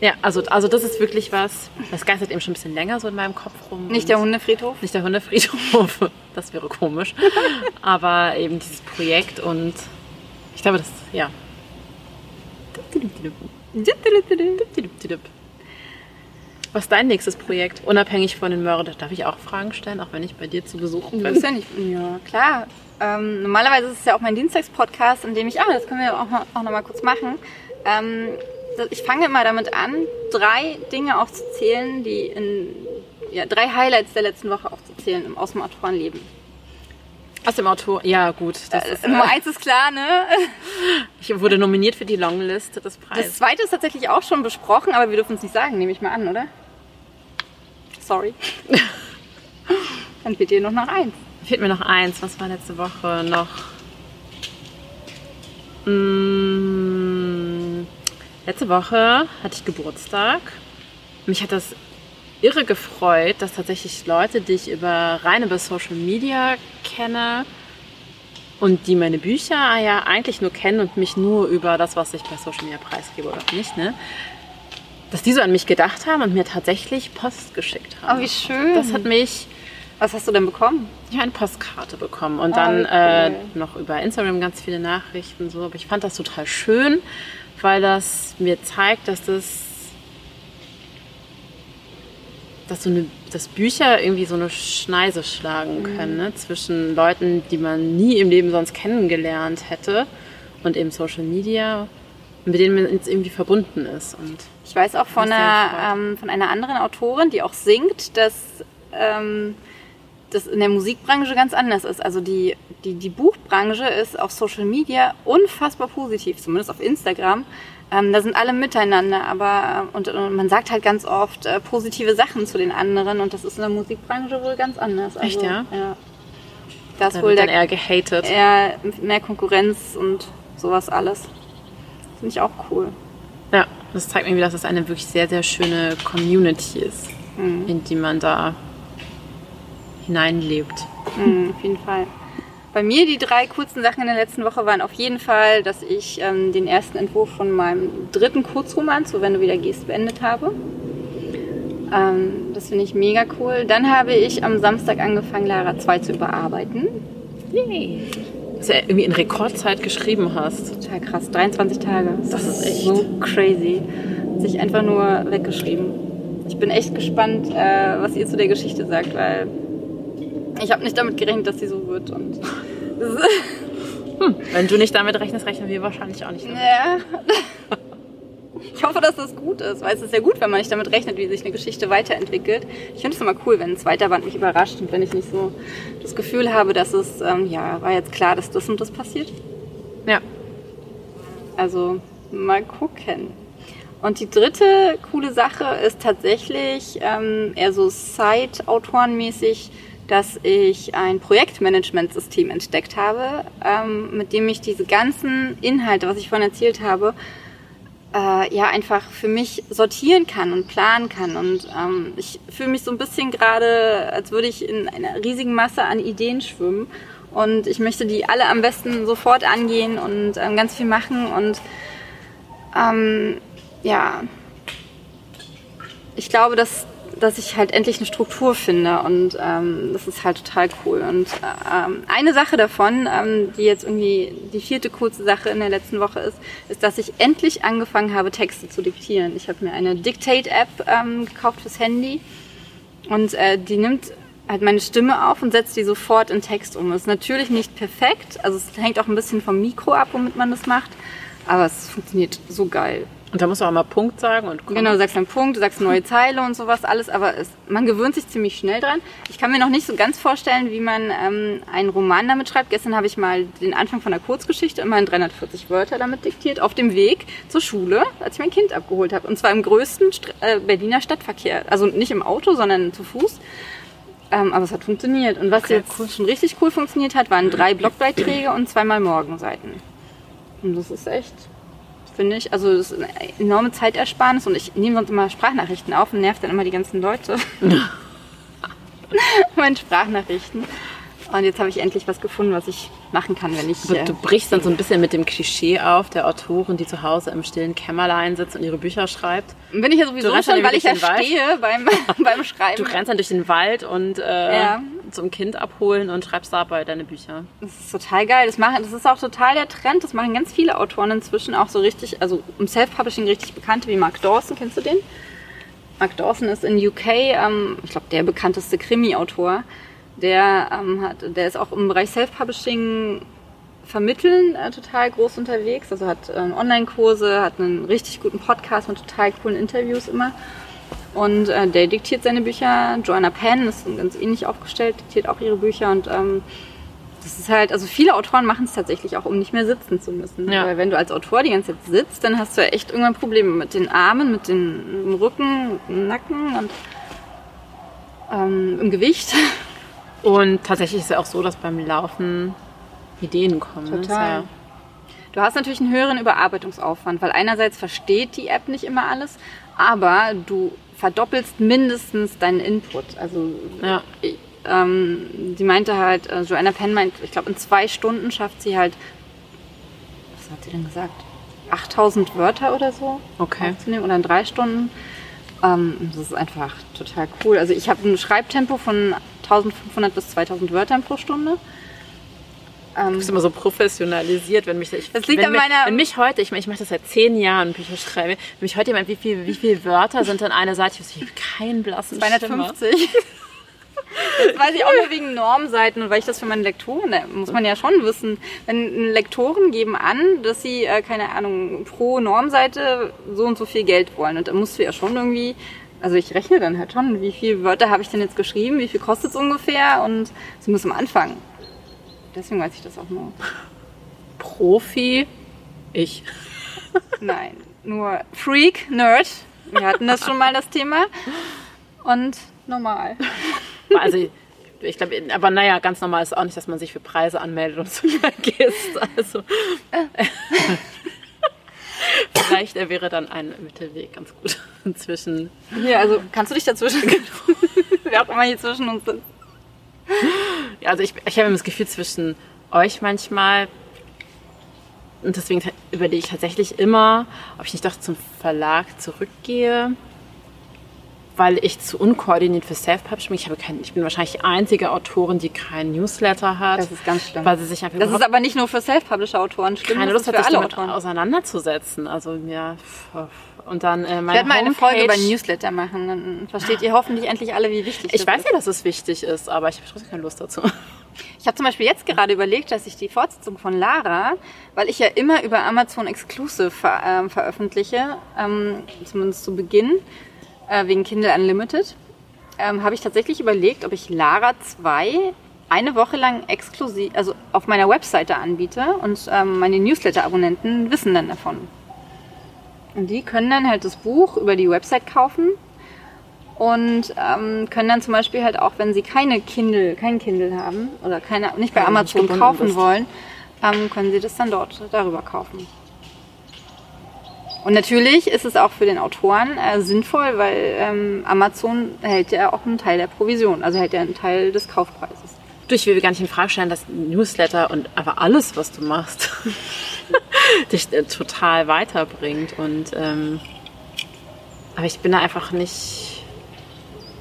Ja, also, also das ist wirklich was, das geistert eben schon ein bisschen länger so in meinem Kopf rum. Nicht der Hundefriedhof? Nicht der Hundefriedhof. Das wäre komisch. Aber eben dieses Projekt und ich glaube, das, ja. Was ist dein nächstes Projekt? Unabhängig von den Mördern. Darf ich auch Fragen stellen, auch wenn ich bei dir zu Besuch bin? Du bist ja nicht. Ja, klar. Ähm, normalerweise ist es ja auch mein Dienstagspodcast, in dem ich, ah, das können wir auch, noch- auch noch mal kurz machen. Ähm, das- ich fange immer damit an, drei Dinge aufzuzählen, die in, ja, drei Highlights der letzten Woche aufzuzählen im- aus dem Autorenleben. Aus dem Autor. Ja, gut. Das ist, Nummer äh, eins ist klar, ne? ich wurde nominiert für die Longlist des Das Preises. zweite ist tatsächlich auch schon besprochen, aber wir dürfen es nicht sagen, nehme ich mal an, oder? Sorry. Dann fehlt dir noch nach eins. Fehlt mir noch eins. Was war letzte Woche noch? Mm, letzte Woche hatte ich Geburtstag. Mich hat das irre gefreut, dass tatsächlich Leute, die ich über rein über Social Media kenne und die meine Bücher ja eigentlich nur kennen und mich nur über das, was ich bei Social Media preisgebe oder nicht, ne? Dass die so an mich gedacht haben und mir tatsächlich Post geschickt haben. Oh, wie schön. Das hat mich Was hast du denn bekommen? ich habe eine Postkarte bekommen und Ah, dann cool. äh, noch über Instagram ganz viele Nachrichten so. Aber ich fand das total schön, weil das mir zeigt, dass das, dass so eine, dass Bücher irgendwie so eine Schneise schlagen Mhm. können ne? zwischen Leuten, die man nie im Leben sonst kennengelernt hätte und eben Social Media, mit denen man jetzt irgendwie verbunden ist. Und Ich weiß auch von einer, ähm, von einer anderen Autorin, die auch singt, dass ähm, das in der Musikbranche ganz anders ist. Also die, die, die Buchbranche ist auf Social Media unfassbar positiv, zumindest auf Instagram. Ähm, da sind alle miteinander, aber und, und man sagt halt ganz oft äh, positive Sachen zu den anderen und das ist in der Musikbranche wohl ganz anders. Also, Echt, ja? Ja. Da ist da wohl wird dann der, eher gehatet. eher mehr Konkurrenz und sowas alles. Finde ich auch cool. Ja, das zeigt mir dass es eine wirklich sehr, sehr schöne Community ist, Mhm. in die man da hineinlebt. Mhm, auf jeden Fall. Bei mir die drei kurzen Sachen in der letzten Woche waren auf jeden Fall, dass ich ähm, den ersten Entwurf von meinem dritten Kurzroman zu Wenn du wieder gehst beendet habe. Ähm, das finde ich mega cool. Dann habe ich am Samstag angefangen, Lara 2 zu überarbeiten. Yay. Dass du ja irgendwie in Rekordzeit geschrieben hast. Total krass, 23 Tage. Das ist echt- so crazy. Hat sich einfach nur weggeschrieben. Ich bin echt gespannt, äh, was ihr zu der Geschichte sagt, weil ich habe nicht damit gerechnet, dass sie so wird. Und das ist- Wenn du nicht damit rechnest, rechnen wir wahrscheinlich auch nicht damit. Ja. Ich hoffe, dass das gut ist, weil es ist ja gut, wenn man nicht damit rechnet, wie sich eine Geschichte weiterentwickelt. Ich finde es immer cool, wenn ein zweiter Band mich überrascht und wenn ich nicht so das Gefühl habe, dass es, ähm, ja, war jetzt klar, dass das und das passiert. Ja. Also mal gucken. Und die dritte coole Sache ist tatsächlich ähm, eher so Side-Autorenmäßig, dass ich ein Projektmanagementsystem entdeckt habe, ähm, mit dem ich diese ganzen Inhalte, was ich vorhin erzählt habe, äh, ja einfach für mich sortieren kann und planen kann. Und ähm, ich fühle mich so ein bisschen gerade, als würde ich in einer riesigen Masse an Ideen schwimmen. Und ich möchte die alle am besten sofort angehen und ähm, ganz viel machen. Und ähm, ja, ich glaube, dass, dass ich halt endlich eine Struktur finde und ähm, das ist halt total cool. Und ähm, eine Sache davon, ähm, die jetzt irgendwie die vierte kurze Sache in der letzten Woche ist, ist, dass ich endlich angefangen habe, Texte zu diktieren. Ich habe mir eine Dictate-App ähm, gekauft fürs Handy und äh, die nimmt halt meine Stimme auf und setzt die sofort in Text um. Ist natürlich nicht perfekt, also es hängt auch ein bisschen vom Mikro ab, womit man das macht, aber es funktioniert so geil. Und da musst du auch mal Punkt sagen und kommen. Genau, du sagst einen Punkt, du sagst neue Zeile und sowas alles, aber es, man gewöhnt sich ziemlich schnell dran. Ich kann mir noch nicht so ganz vorstellen, wie man ähm, einen Roman damit schreibt. Gestern habe ich mal den Anfang von einer Kurzgeschichte, immerhin 340 Wörter damit diktiert, auf dem Weg zur Schule, als ich mein Kind abgeholt habe. Und zwar im größten St äh, Berliner Stadtverkehr. Also nicht im Auto, sondern zu Fuß. Ähm, aber es hat funktioniert. Und was Okay, jetzt schon richtig cool funktioniert hat, waren drei Blogbeiträge und zweimal Morgenseiten. Und das ist echt, finde ich, also das ist eine enorme Zeitersparnis und ich nehme sonst immer Sprachnachrichten auf und nerv dann immer die ganzen Leute. Meine Sprachnachrichten. Und jetzt habe ich endlich was gefunden, was ich machen kann, wenn ich. Du, äh, du brichst dann so ein bisschen mit dem Klischee auf der Autorin, die zu Hause im stillen Kämmerlein sitzt und ihre Bücher schreibt. bin ich ja sowieso schon, weil ich ja stehe beim, beim Schreiben. Du rennst dann durch den Wald und äh, Ja. zum Kind abholen und schreibst dabei deine Bücher. Das ist total geil. Das, machen, das ist auch total der Trend. Das machen ganz viele Autoren inzwischen auch so richtig, also im Self-Publishing richtig bekannte wie Mark Dawson. Kennst du den? Mark Dawson ist in UK, ähm, ich glaube, der bekannteste Krimi-Autor. Der, ähm, hat, der ist auch im Bereich Self-Publishing vermitteln äh, total groß unterwegs. Also hat äh, Online-Kurse, hat einen richtig guten Podcast mit total coolen Interviews immer. Und äh, der diktiert seine Bücher. Joanna Penn ist ganz ähnlich aufgestellt, diktiert auch ihre Bücher. Und ähm, das ist halt, also viele Autoren machen es tatsächlich auch, um nicht mehr sitzen zu müssen. Ja. Weil wenn du als Autor die ganze Zeit sitzt, dann hast du ja echt irgendwann Probleme mit den Armen, mit, den, dem Rücken, mit dem Nacken und ähm, im Gewicht. Und tatsächlich ist es ja auch so, dass beim Laufen Ideen kommen. Ne? Total. Ja du hast natürlich einen höheren Überarbeitungsaufwand, weil einerseits versteht die App nicht immer alles, aber du verdoppelst mindestens deinen Input. Also ja. ähm, sie meinte halt, äh, Joanna Penn meint, ich glaube in zwei Stunden schafft sie halt, was hat sie denn gesagt? 8000 Wörter oder so okay. aufzunehmen oder in drei Stunden. Ähm, das ist einfach total cool. Also ich habe ein Schreibtempo von 1500 bis 2000 Wörtern pro Stunde. Ähm, du bist immer so professionalisiert, wenn mich ich, das liegt wenn, an meiner wenn mich heute, ich meine, ich mache das seit zehn Jahren, Bücher schreibe, wenn mich heute jemand, wie viele wie viel Wörter sind an einer Seite, ich habe keinen blassen 250. Das weiß ich auch nur wegen Normseiten und weil ich das für meine Lektoren, da muss man ja schon wissen. Wenn Lektoren geben an, dass sie, äh, keine Ahnung, pro Normseite so und so viel Geld wollen. Und da musst du ja schon irgendwie, also ich rechne dann halt schon, wie viele Wörter habe ich denn jetzt geschrieben, wie viel kostet es ungefähr und sie muss am Anfang. Deswegen weiß ich das auch nur. Profi, ich. Nein, nur Freak, Nerd. Wir hatten das schon mal das Thema. Und normal. Also ich glaube, aber naja, ganz normal ist auch nicht, dass man sich für Preise anmeldet und so vergisst. Also vielleicht wäre dann ein Mittelweg ganz gut zwischen. Ja, also kannst du dich dazwischen? Wer auch immer hier zwischen uns sind. Ja, also ich, ich habe das Gefühl zwischen euch manchmal und deswegen überlege ich tatsächlich immer, ob ich nicht doch zum Verlag zurückgehe, weil ich zu unkoordiniert für Self-Publishing bin. Ich, habe kein, ich bin wahrscheinlich die einzige Autorin, die keinen Newsletter hat. Das ist ganz schlimm. Weil sie sich einfach das ist aber nicht nur für Self-Publisher-Autoren schlimm, keine Lust hat, sich damit Autoren. auseinanderzusetzen. Also ja, und dann äh, meine Ich werde mal eine Folge über Newsletter machen. Dann versteht ihr hoffentlich endlich alle, wie wichtig das ist. Ich weiß ja, dass es wichtig ist, aber ich habe trotzdem keine Lust dazu. Ich habe zum Beispiel jetzt gerade überlegt, dass ich die Fortsetzung von Lara, weil ich ja immer über Amazon Exclusive ver äh, veröffentliche, ähm, zumindest zu Beginn, äh, wegen Kindle Unlimited, ähm, habe ich tatsächlich überlegt, ob ich Lara 2 eine Woche lang exklusiv, also auf meiner Webseite anbiete und ähm, meine Newsletter-Abonnenten wissen dann davon. Und die können dann halt das Buch über die Website kaufen und ähm, können dann zum Beispiel halt auch, wenn sie keine Kindle, kein Kindle haben oder keine, nicht bei Amazon kaufen wollen, ähm, können sie das dann dort darüber kaufen. Und natürlich ist es auch für den Autoren äh, sinnvoll, weil ähm, Amazon hält ja auch einen Teil der Provision, also hält ja einen Teil des Kaufpreises. Du, ich will gar nicht in Frage stellen, dass Newsletter und aber alles, was du machst, dich äh, total weiterbringt. Und ähm, aber ich bin da einfach nicht,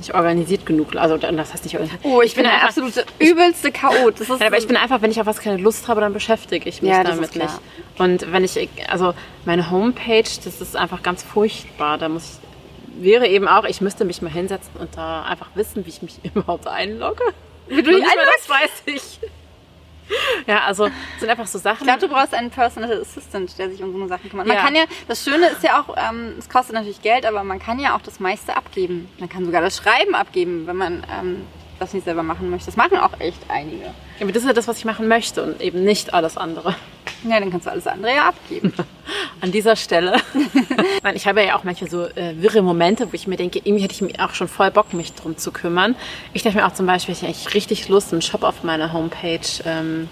nicht organisiert genug. Also das heißt nicht organisiert. Oh, ich, ich bin, bin der absolute übelste Chaot. Das ist ja, aber ich bin einfach, wenn ich auf was keine Lust habe, dann beschäftige ich mich ja, damit nicht. Und wenn ich, also meine Homepage, das ist einfach ganz furchtbar. Da muss ich, wäre eben auch, ich müsste mich mal hinsetzen und da einfach wissen, wie ich mich überhaupt einlogge. Wie du dich einloggst, weiß ich. Ja, also sind einfach so Sachen. Ich glaube, du brauchst einen Personal Assistant, der sich um so Sachen kümmert. Man ja. kann ja, das Schöne ist ja auch, ähm, es kostet natürlich Geld, aber man kann ja auch das meiste abgeben. Man kann sogar das Schreiben abgeben, wenn man ähm, das nicht selber machen möchte. Das machen auch echt einige. Ja, aber das ist ja das, was ich machen möchte und eben nicht alles andere. Ja, dann kannst du alles andere ja abgeben. An dieser Stelle. ich habe ja auch manchmal so äh, wirre Momente, wo ich mir denke, irgendwie hätte ich mir auch schon voll Bock, mich drum zu kümmern. Ich dachte mir auch zum Beispiel, ich hätte eigentlich richtig Lust, einen Shop auf meiner Homepage ähm,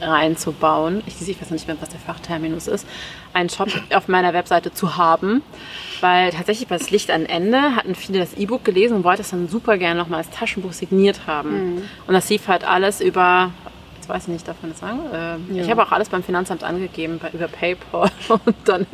reinzubauen. Ich, ich weiß noch nicht mehr, was der Fachterminus ist. Einen Shop auf meiner Webseite zu haben. Weil tatsächlich bei das Licht an Ende hatten viele das E-Book gelesen und wollten es dann super gerne nochmal als Taschenbuch signiert haben. Mhm. Und das lief halt alles über weiß nicht, darf man das sagen? Äh, ja. Ich habe auch alles beim Finanzamt angegeben, bei, über PayPal und dann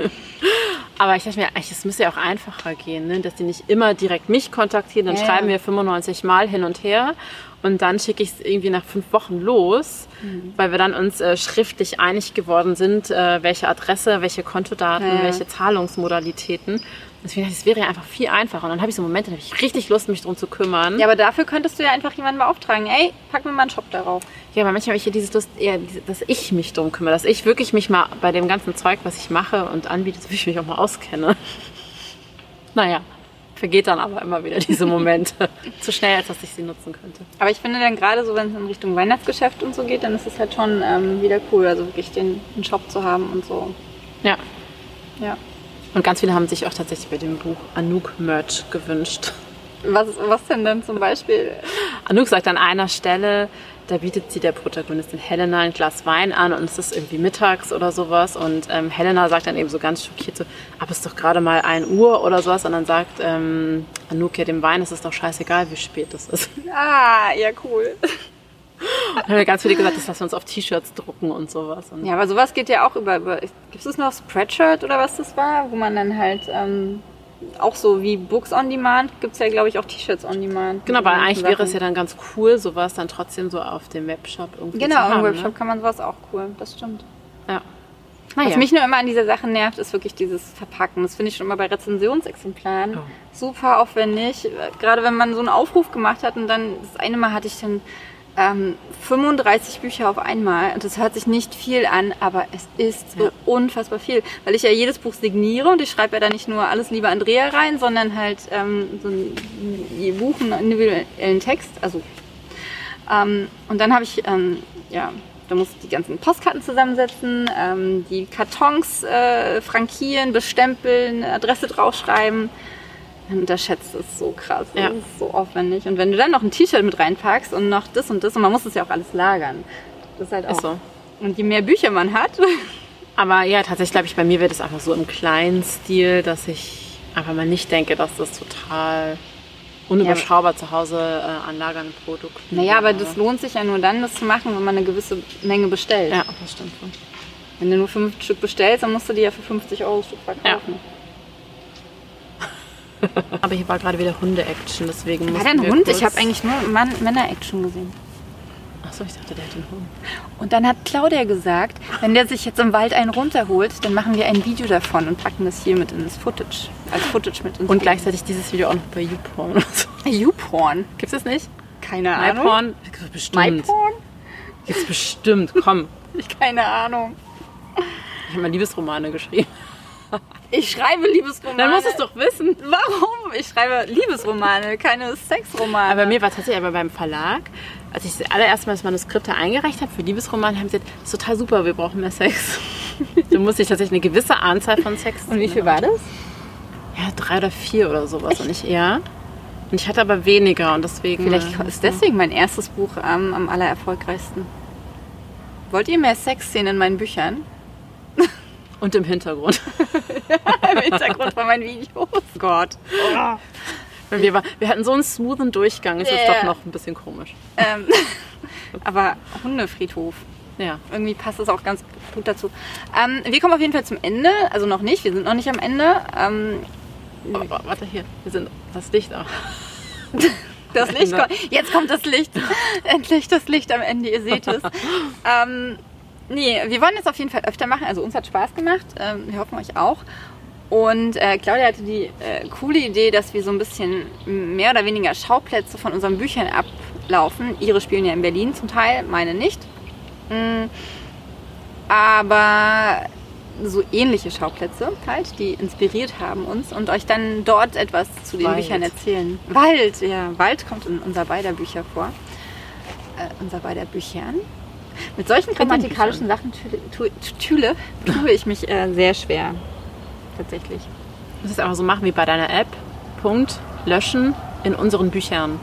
Aber ich dachte mir, es müsste ja auch einfacher gehen, ne? dass die nicht immer direkt mich kontaktieren, dann Ja, schreiben wir 95 Mal hin und her und dann schicke ich es irgendwie nach fünf Wochen los, Mhm. weil wir dann uns äh, schriftlich einig geworden sind, äh, welche Adresse, welche Kontodaten, Ja, ja. welche Zahlungsmodalitäten. Deswegen dachte ich, es wäre ja einfach viel einfacher. Und dann habe ich so Momente, da habe ich richtig Lust, mich drum zu kümmern. Ja, aber dafür könntest du ja einfach jemanden beauftragen. Ey, pack mir mal einen Shop darauf. Ja, aber manchmal habe ich hier dieses Lust, eher, dass ich mich drum kümmere, dass ich wirklich mich mal bei dem ganzen Zeug, was ich mache und anbiete, dass ich mich auch mal auskenne. Naja, vergeht dann aber immer wieder diese Momente. Zu schnell, als dass ich sie nutzen könnte. Aber ich finde dann gerade so, wenn es in Richtung Weihnachtsgeschäft und so geht, dann ist es halt schon ähm, wieder cool, also wirklich den, den Shop zu haben und so. Ja. Ja. Und ganz viele haben sich auch tatsächlich bei dem Buch Anouk-Merch gewünscht. Was, was denn dann zum Beispiel? Anouk sagt an einer Stelle, da bietet sie der Protagonistin Helena ein Glas Wein an und es ist irgendwie mittags oder sowas. Und ähm, Helena sagt dann eben so ganz schockiert so, aber es ist doch gerade mal 1 Uhr oder sowas. Und dann sagt ähm, Anouk ja dem Wein, es ist doch scheißegal, wie spät es ist. Ah, ja, cool. Und haben wir ganz viele gesagt, das lassen wir uns auf T-Shirts drucken und sowas. Und Ja, aber sowas geht ja auch über. über Gibt es noch Spreadshirt oder was das war? Wo man dann halt ähm, auch so wie Books on Demand gibt es ja, glaube ich, auch T-Shirts on Demand. Genau, weil eigentlich ganzen wäre es ja Sachen. dann ganz cool, sowas dann trotzdem so auf dem Webshop irgendwie Genau, zu haben. im Webshop Ne? kann man sowas auch cool. Das stimmt. Ja. Was Naja. mich nur immer an dieser Sache nervt, ist wirklich dieses Verpacken. Das finde ich schon immer bei Rezensionsexemplaren Oh. super aufwendig. Gerade wenn man so einen Aufruf gemacht hat und dann, das eine Mal hatte ich dann ähm, 35 Bücher auf einmal und das hört sich nicht viel an, aber es ist so Ja. unfassbar viel, weil ich ja jedes Buch signiere und ich schreibe ja da nicht nur alles liebe Andrea rein, sondern halt ähm, so ein, Buch einen individuellen Text, also ähm, und dann habe ich, ähm, ja, da muss ich die ganzen Postkarten zusammensetzen, ähm, die Kartons äh, frankieren, bestempeln, Adresse draufschreiben. Man unterschätzt es so krass. Ja. Das ist so aufwendig. Und wenn du dann noch ein T-Shirt mit reinpackst und noch das und das, und man muss das ja auch alles lagern. Das ist halt auch. Ist so. Und je mehr Bücher man hat, Aber ja, tatsächlich glaube ich, bei mir wird es einfach so im kleinen Stil, dass ich einfach mal nicht denke, dass das total unüberschaubar zu Hause äh, an lagernden Produkten naja, aber das lohnt sich ja nur dann, das zu machen, wenn man eine gewisse Menge bestellt. Ja, das stimmt. Wenn du nur fünf Stück bestellst, dann musst du die ja für 50 Euro Stück verkaufen. Aber hier war gerade wieder Hunde-Action, deswegen War der ein Hund? Ich habe eigentlich nur Mann- Männer-Action gesehen. Achso, ich dachte, der hat einen Hund. Und dann hat Claudia gesagt, wenn der sich jetzt im Wald einen runterholt, dann machen wir ein Video davon und packen das hier mit ins Footage. Als Footage mit ins Und gleichzeitig dieses Video auch noch bei YouPorn oder so. YouPorn. Gibt's das nicht? Keine Ahnung. MyPorn? Gibt's bestimmt. MyPorn? Gibt's bestimmt. Komm. Keine Ahnung. Ich habe mal Liebesromane geschrieben. Ich schreibe Liebesromane. Dann musst du es doch wissen. Warum? Ich schreibe Liebesromane, keine Sexromane. Aber bei mir war tatsächlich aber beim Verlag, als ich das allererste Mal das Manuskript da eingereicht habe für Liebesroman, haben sie gesagt, das ist total super, wir brauchen mehr Sex. du musst dich tatsächlich eine gewisse Anzahl von Sex. und wie viel war das? Ja, drei oder vier oder sowas und ich eher. Und ich hatte aber weniger und deswegen. Vielleicht äh, ist deswegen mein erstes Buch ähm, am allererfolgreichsten. Wollt ihr mehr Sexszenen in meinen Büchern? Und im Hintergrund. Im Hintergrund von meinen Videos. Gott. Weil wir, war, wir hatten so einen smoothen Durchgang, es ist Ja. doch noch ein bisschen komisch. Ähm, aber Hundefriedhof. Ja. Irgendwie passt das auch ganz gut dazu. Ähm, wir kommen auf jeden Fall zum Ende. Also noch nicht, wir sind noch nicht am Ende. Ähm, Oh, oh, warte hier, wir sind das Licht auch. das Licht kommt. Jetzt kommt das Licht. Endlich das Licht am Ende, ihr seht es. ähm, nee, wir wollen es auf jeden Fall öfter machen. Also uns hat Spaß gemacht. Ähm, wir hoffen euch auch. Und äh, Claudia hatte die äh, coole Idee, dass wir so ein bisschen mehr oder weniger Schauplätze von unseren Büchern ablaufen. Ihre spielen ja in Berlin zum Teil, meine nicht. Mm, aber so ähnliche Schauplätze halt, die inspiriert haben uns und euch dann dort etwas zu den Wald. Büchern erzählen. Wald, ja, Wald kommt in unser beider Bücher vor. Äh, unser beider Büchern. Mit solchen grammatikalischen Sachen tüle, tue, ich mich äh, sehr schwer. Tatsächlich. Du musst es einfach so machen wie bei deiner App. Punkt, löschen in unseren Büchern.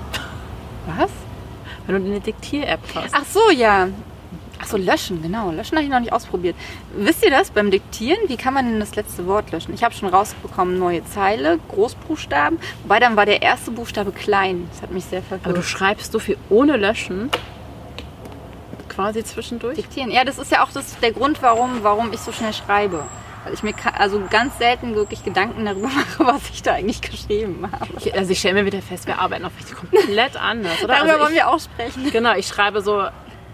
Was? Wenn du eine Diktier-App hast. Ach so, ja. Ach so, löschen, genau. Löschen habe ich noch nicht ausprobiert. Wisst ihr das beim Diktieren? Wie kann man denn das letzte Wort löschen? Ich habe schon rausbekommen, neue Zeile, Großbuchstaben. Wobei dann war der erste Buchstabe klein. Das hat mich sehr Aber du verwirrt. schreibst so viel ohne Löschen. Quasi zwischendurch. Diktieren. Ja, das ist ja auch das, der Grund, warum, warum ich so schnell schreibe. Weil ich mir also ganz selten wirklich Gedanken darüber mache, was ich da eigentlich geschrieben habe. Ich, also ich stelle mir wieder fest, wir arbeiten auf richtig komplett anders, oder? Darüber also wollen ich, wir auch sprechen. Genau, ich schreibe so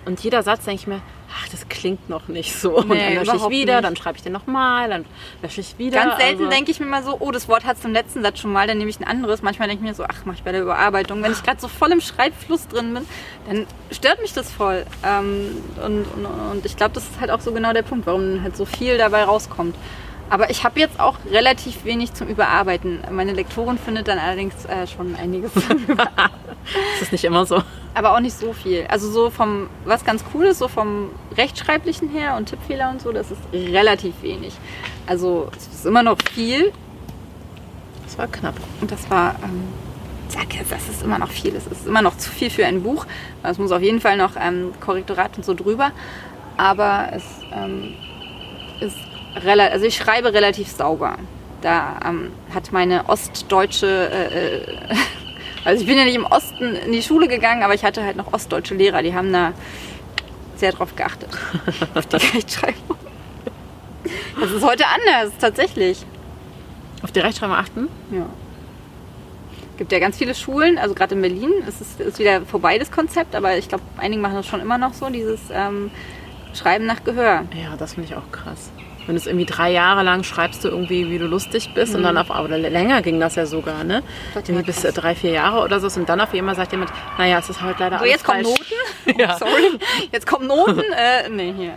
und jeder Satz denke ich mir, ach, das klingt noch nicht so. und Nee, dann lösche ich wieder, nicht. dann schreibe ich den nochmal, dann lösche ich wieder. Ganz selten also, denke ich mir mal so, oh, das Wort hat es im letzten Satz schon mal, dann nehme ich ein anderes. Manchmal denke ich mir so, ach, mach ich bei der Überarbeitung. Wenn ich gerade so voll im Schreibfluss drin bin, dann stört mich das voll. Ähm, und, und, und ich glaube, das ist halt auch so genau der Punkt, warum halt so viel dabei rauskommt. Aber ich habe jetzt auch relativ wenig zum Überarbeiten. Meine Lektorin findet dann allerdings äh, schon einiges. Das ist nicht immer so. Aber auch nicht so viel. Also so vom, was ganz cool ist, so vom Rechtschreiblichen her und Tippfehler und so, das ist relativ wenig. Also es ist immer noch viel, Das war knapp. Und das war, ähm, sag jetzt, das ist immer noch viel. Es ist immer noch zu viel für ein Buch. Es muss auf jeden Fall noch ähm, Korrektorat und so drüber. Aber es ähm, ist relativ, also ich schreibe relativ sauber. Da ähm, hat meine ostdeutsche, äh, äh, also ich bin ja nicht im Osten in die Schule gegangen, aber ich hatte halt noch ostdeutsche Lehrer, die haben da sehr drauf geachtet. auf die Rechtschreibung. Das ist heute anders, tatsächlich. Auf die Rechtschreibung achten? Ja. Gibt ja ganz viele Schulen, also gerade in Berlin ist es ist wieder vorbei, das Konzept, aber ich glaube, einige machen das schon immer noch so, dieses ähm, Schreiben nach Gehör. Ja, das finde ich auch krass. Wenn du es irgendwie drei Jahre lang schreibst du irgendwie, wie du lustig bist und dann auf, aber länger ging das ja sogar, ne? Irgendwie bis äh, drei, vier Jahre oder so und dann auf einmal sagt jemand, naja, es ist halt leider So, alles jetzt kommen falsch. Noten. Ja. Oh, sorry. Jetzt kommen Noten. äh, nee, hier.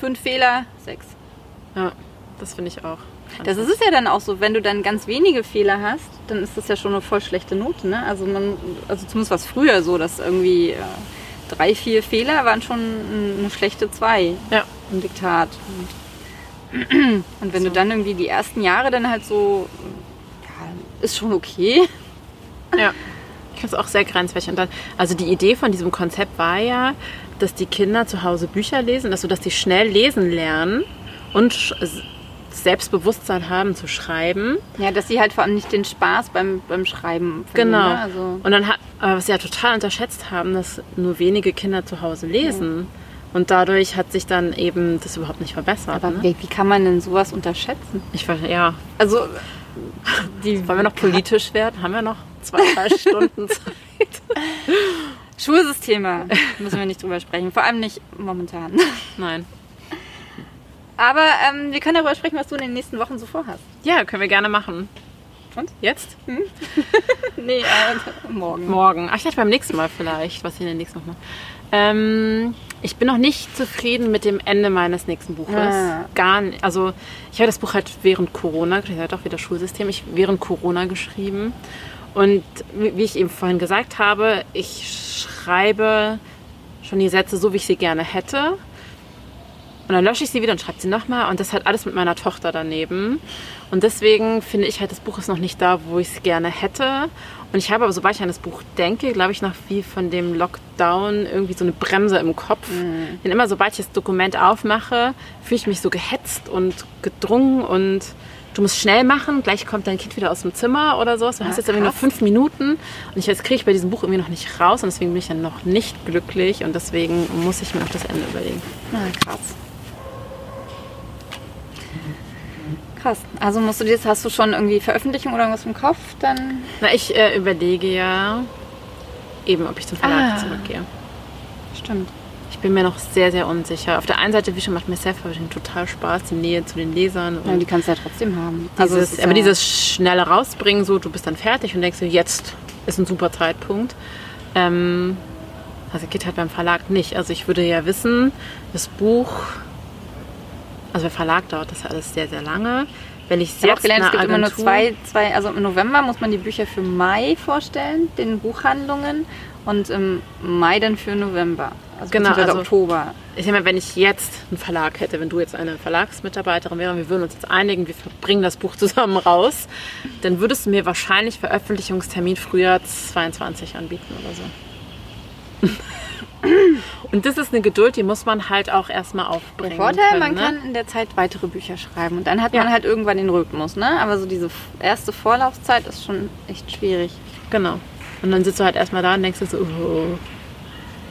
Fünf Fehler, sechs. Ja, das finde ich auch. Das ist es ja dann auch so, wenn du dann ganz wenige Fehler hast, dann ist das ja schon eine voll schlechte Note. Ne? Also, man, also zumindest war es früher so, dass irgendwie äh, drei, vier Fehler waren schon eine schlechte zwei. Ja. Im Diktat. Und, und wenn du dann irgendwie die ersten Jahre dann halt so, ja, ist schon okay. Ja. Ich finde es auch sehr grenzwertig. Und dann, also die Idee von diesem Konzept war ja, dass die Kinder zu Hause Bücher lesen, dass, so, dass die schnell lesen lernen und Selbstbewusstsein haben zu schreiben. Ja, dass sie halt vor allem nicht den Spaß beim, beim Schreiben verlieren, Genau. Ne? Also, Und dann hat, was sie ja total unterschätzt haben, dass nur wenige Kinder zu Hause lesen. Und dadurch hat sich dann eben das überhaupt nicht verbessert. aber ne? wie, wie kann man denn sowas unterschätzen? Ich ver- ja. Also, die Wollen wir noch politisch werden? Haben wir noch zwei, drei Stunden Zeit? Schulsysteme müssen wir nicht drüber sprechen. Vor allem nicht momentan. Nein. Aber ähm, wir können darüber sprechen, was du in den nächsten Wochen so vorhast. Ja, können wir gerne machen. Und? Jetzt? Nee, äh, morgen. Morgen. Ach, ich dachte beim nächsten Mal vielleicht, was ich in den nächsten Wochen mache. Ähm, ich bin noch nicht zufrieden mit dem Ende meines nächsten Buches. Ah. Gar nicht. Also, ich habe das Buch halt während Corona, ich hatte auch wieder Schulsystem, ich während Corona geschrieben. Und wie wie ich eben vorhin gesagt habe, ich schreibe schon die Sätze so, wie ich sie gerne hätte. Und dann lösche ich sie wieder und schreibe sie nochmal. Und das hat alles mit meiner Tochter daneben. Und deswegen finde ich halt, das Buch ist noch nicht da, wo ich es gerne hätte. Und ich habe aber, sobald ich an das Buch denke, glaube ich noch wie von dem Lockdown irgendwie so eine Bremse im Kopf. Denn immer, sobald ich das Dokument aufmache, fühle ich mich so gehetzt und gedrungen und du musst schnell machen, gleich kommt dein Kind wieder aus dem Zimmer oder so. Du hast jetzt irgendwie noch fünf Minuten und ich jetzt kriege ich bei diesem Buch irgendwie noch nicht raus und deswegen bin ich dann noch nicht glücklich und deswegen muss ich mir noch das Ende überlegen. Na, krass. Krass. Also musst du jetzt, hast du schon irgendwie Veröffentlichung oder irgendwas im Kopf? Dann. Na, ich äh, überlege ja eben, ob ich zum Verlag Ah. zurückgehe. Stimmt. Ich bin mir noch sehr, sehr unsicher. Auf der einen Seite, wie schon, macht mir Self-Publishing total Spaß, die Nähe zu den Lesern. Ja, Und die kannst du ja trotzdem haben. dieses, es ist aber ja- dieses schnelle Rausbringen, so du bist dann fertig und denkst dir, jetzt ist ein super Zeitpunkt. Ähm, also geht halt beim Verlag nicht. Also ich würde ja wissen, das Buch, also der Verlag dauert das ja alles sehr, sehr lange. Wenn ich es Ich habe auch jetzt gelernt, es gibt immer nur Agentur- zwei, zwei, also im November muss man die Bücher für Mai vorstellen, den Buchhandlungen, und im Mai dann für November. Also Genau, also- Oktober. Ich sag mal, wenn ich jetzt einen Verlag hätte, wenn du jetzt eine Verlagsmitarbeiterin wärst, wir würden uns jetzt einigen, wir bringen das Buch zusammen raus, dann würdest du mir wahrscheinlich Veröffentlichungstermin Frühjahr 22 anbieten oder so. Und das ist eine Geduld, die muss man halt auch erstmal Der aufbringen. Vorteil, können, man ne? kann in der Zeit weitere Bücher schreiben und dann hat Ja. man halt irgendwann den Rhythmus, ne? Aber so diese erste Vorlaufzeit ist schon echt schwierig. Genau. Und dann sitzt du halt erstmal da und denkst dir so, oh.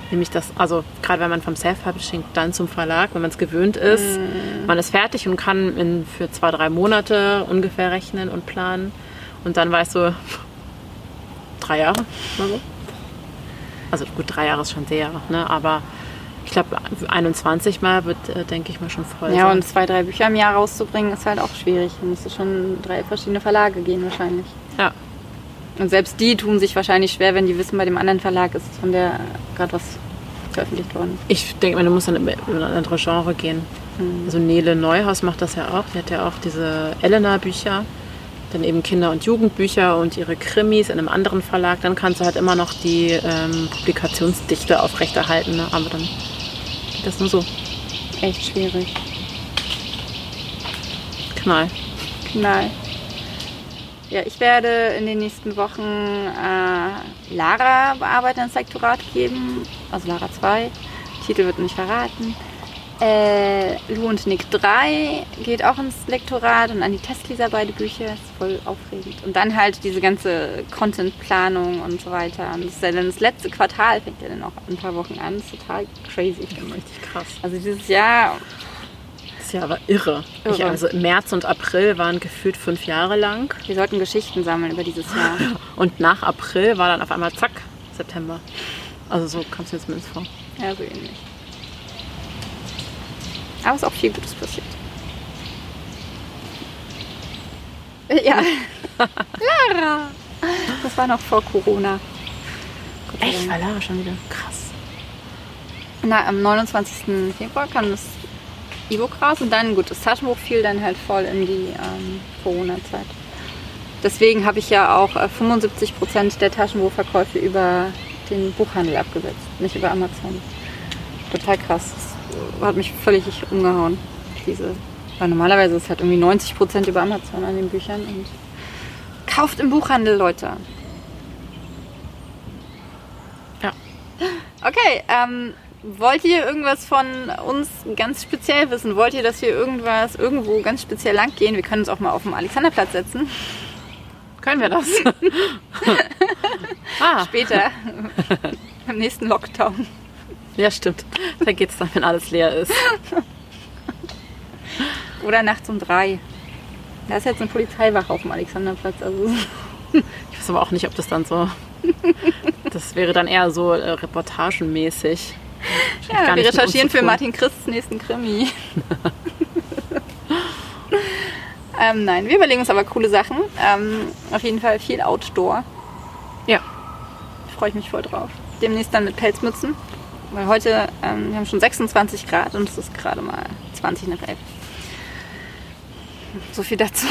Nämlich das, also gerade wenn man vom Self-Publishing dann zum Verlag, wenn man es gewöhnt ist, Mhm. man ist fertig und kann in, für zwei, drei Monate ungefähr rechnen und planen. Und dann weißt du, drei Jahre oder so. Also gut, drei Jahre ist schon sehr, ne? aber ich glaube, 21 Mal wird, äh, denke ich mal, schon voll Ja, sein. und zwei, drei Bücher im Jahr rauszubringen, ist halt auch schwierig. Da musst du schon drei verschiedene Verlage gehen wahrscheinlich. ja. Und selbst die tun sich wahrscheinlich schwer, wenn die wissen, bei dem anderen Verlag ist von der gerade was veröffentlicht worden. Ich denke mal, du musst dann über über ein anderes Genre gehen. Mhm. Also Nele Neuhaus macht das ja auch. Die hat ja auch diese Elena-Bücher, dann eben Kinder- und Jugendbücher und ihre Krimis in einem anderen Verlag. Dann kannst du halt immer noch die ähm, Publikationsdichte aufrechterhalten. Ne? Aber dann geht das nur so. Echt schwierig. Knall. Knall. Ja, ich werde in den nächsten Wochen äh, Lara bearbeiten ins Lektorat geben. Also Lara 2. Titel wird nicht verraten. Äh, Lu und Nick 3 geht auch ins Lektorat und an die Testleser beide Bücher. Ist voll aufregend. Und dann halt diese ganze Contentplanung und so weiter. Und das ist ja dann das letzte Quartal, fängt ja dann auch in ein paar Wochen an. Das ist total crazy. ich. Richtig krass. Also dieses Jahr, Das ist ja aber irre. Ich, Irre. also März und April waren gefühlt fünf Jahre lang. wir sollten Geschichten sammeln über dieses Jahr. Und nach April war dann auf einmal zack, September. Also so kam es mir zumindest vor. Ja, so ähnlich. Aber es ist auch viel Gutes passiert. Ja. Lara! Das war noch vor Corona. Echt? War Lara schon wieder? Krass. Na, am 29. Februar kam das E-Book raus und dann, gut, das Taschenbuch fiel dann halt voll in die ähm, Corona-Zeit. Deswegen habe ich ja auch äh, 75% der Taschenbuchverkäufe über den Buchhandel abgesetzt, nicht über Amazon. Total krass. Das hat mich völlig umgehauen. Diese, weil normalerweise ist halt irgendwie 90% über Amazon an den Büchern und kauft im Buchhandel, Leute. Ja. Okay, ähm, wollt ihr irgendwas von uns ganz speziell wissen? Wollt ihr, dass wir irgendwas irgendwo ganz speziell lang gehen? Wir können uns auch mal auf dem Alexanderplatz setzen. Können wir das? ah, Später. Im nächsten Lockdown. Ja stimmt. Da geht's dann, wenn alles leer ist. Oder nachts um drei. Da ist jetzt eine Polizeiwache auf dem Alexanderplatz. Also Ich weiß aber auch nicht, ob das dann so... Das wäre dann eher so äh, reportagenmäßig. ja, wir recherchieren für. Martin Christs nächsten Krimi. ähm, nein, wir überlegen uns aber coole Sachen. Ähm, auf jeden Fall viel Outdoor. Ja. freue ich mich voll drauf. Demnächst dann mit Pelzmützen. Weil heute, ähm, wir haben schon 26 Grad und es ist gerade mal 20 nach 11. So viel dazu.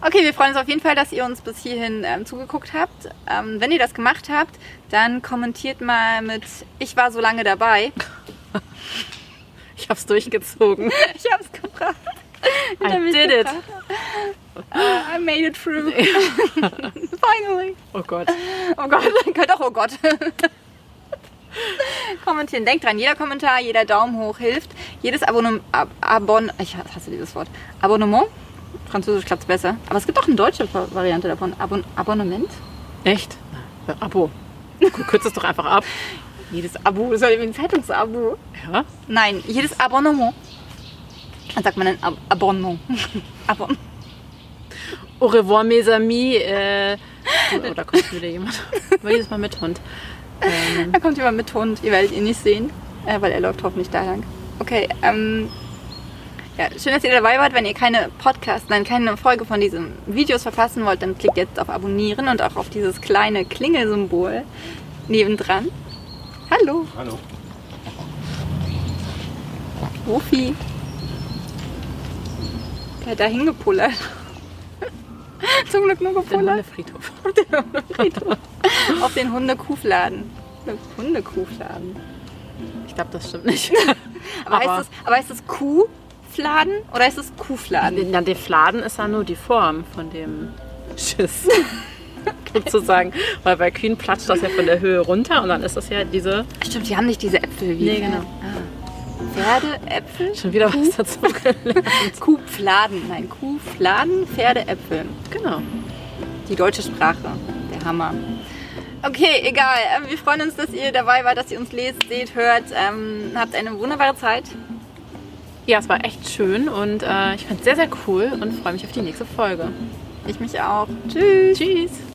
Okay, wir freuen uns auf jeden Fall, dass ihr uns bis hierhin ähm, zugeguckt habt. Ähm, wenn ihr das gemacht habt, dann kommentiert mal mit Ich war so lange dabei. Ich hab's durchgezogen. Ich hab's gebracht. Ich I did it. gebracht. Uh, I made it through. Finally. Oh Gott. Oh Gott, doch, oh Gott. Kommentieren. Denkt dran, jeder Kommentar, jeder Daumen hoch hilft. Jedes Abonnement. Ab Abon ich hasse dieses Wort. Abonnement? Französisch klappt es besser. Aber es gibt auch eine deutsche Va- Variante davon. Abon Abonnement? Echt? Ja, Abo. Kürzt es doch einfach ab. Jedes Abo ist halt ein Zeitungsabo. Ja? Nein, jedes Abonnement. Dann sagt man ein Ab Abonnement. Abon Au revoir, mes amis. Äh, oh, da kommt wieder jemand. Aber jedes Mal mit Hund. Ähm, Da kommt jemand mit Hund. Ihr werdet ihn nicht sehen, äh, weil er läuft hoffentlich da lang. Okay, ähm. Ja, schön, dass ihr dabei wart. Wenn ihr keine Podcast, nein, keine Folge von diesen Videos verpassen wollt, dann klickt jetzt auf Abonnieren und auch auf dieses kleine Klingelsymbol nebendran. Hallo, Hallo. Rufi. Der hat da hingepullert. Zum Glück nur den gepullert. Hundefriedhof. Auf den Hundekuhfladen. Hundekuhfladen. Ich glaube, das stimmt nicht. Aber, Aber- heißt es, aber heißt es Kuhfladen oder heißt es Kuhfladen? Na, der Fladen ist ja nur die Form von dem Schiss. Sozusagen. Weil bei Kühen platscht das ja von der Höhe runter und dann ist das ja diese. Stimmt, die haben nicht diese Äpfel wie Nee, genau. Ah. Pferdeäpfel? Schon wieder was dazu gelernt. Kuhfladen. Nein, Kuhfladen, Pferdeäpfel. Genau. Die deutsche Sprache. Der Hammer. Okay, egal. Ähm, wir freuen uns, dass ihr dabei wart, dass ihr uns lest, seht, hört. Ähm, habt eine wunderbare Zeit. Ja, es war echt schön und äh, ich fand es sehr, sehr cool und freue mich auf die nächste Folge. Ich mich auch. Tschüss. Tschüss.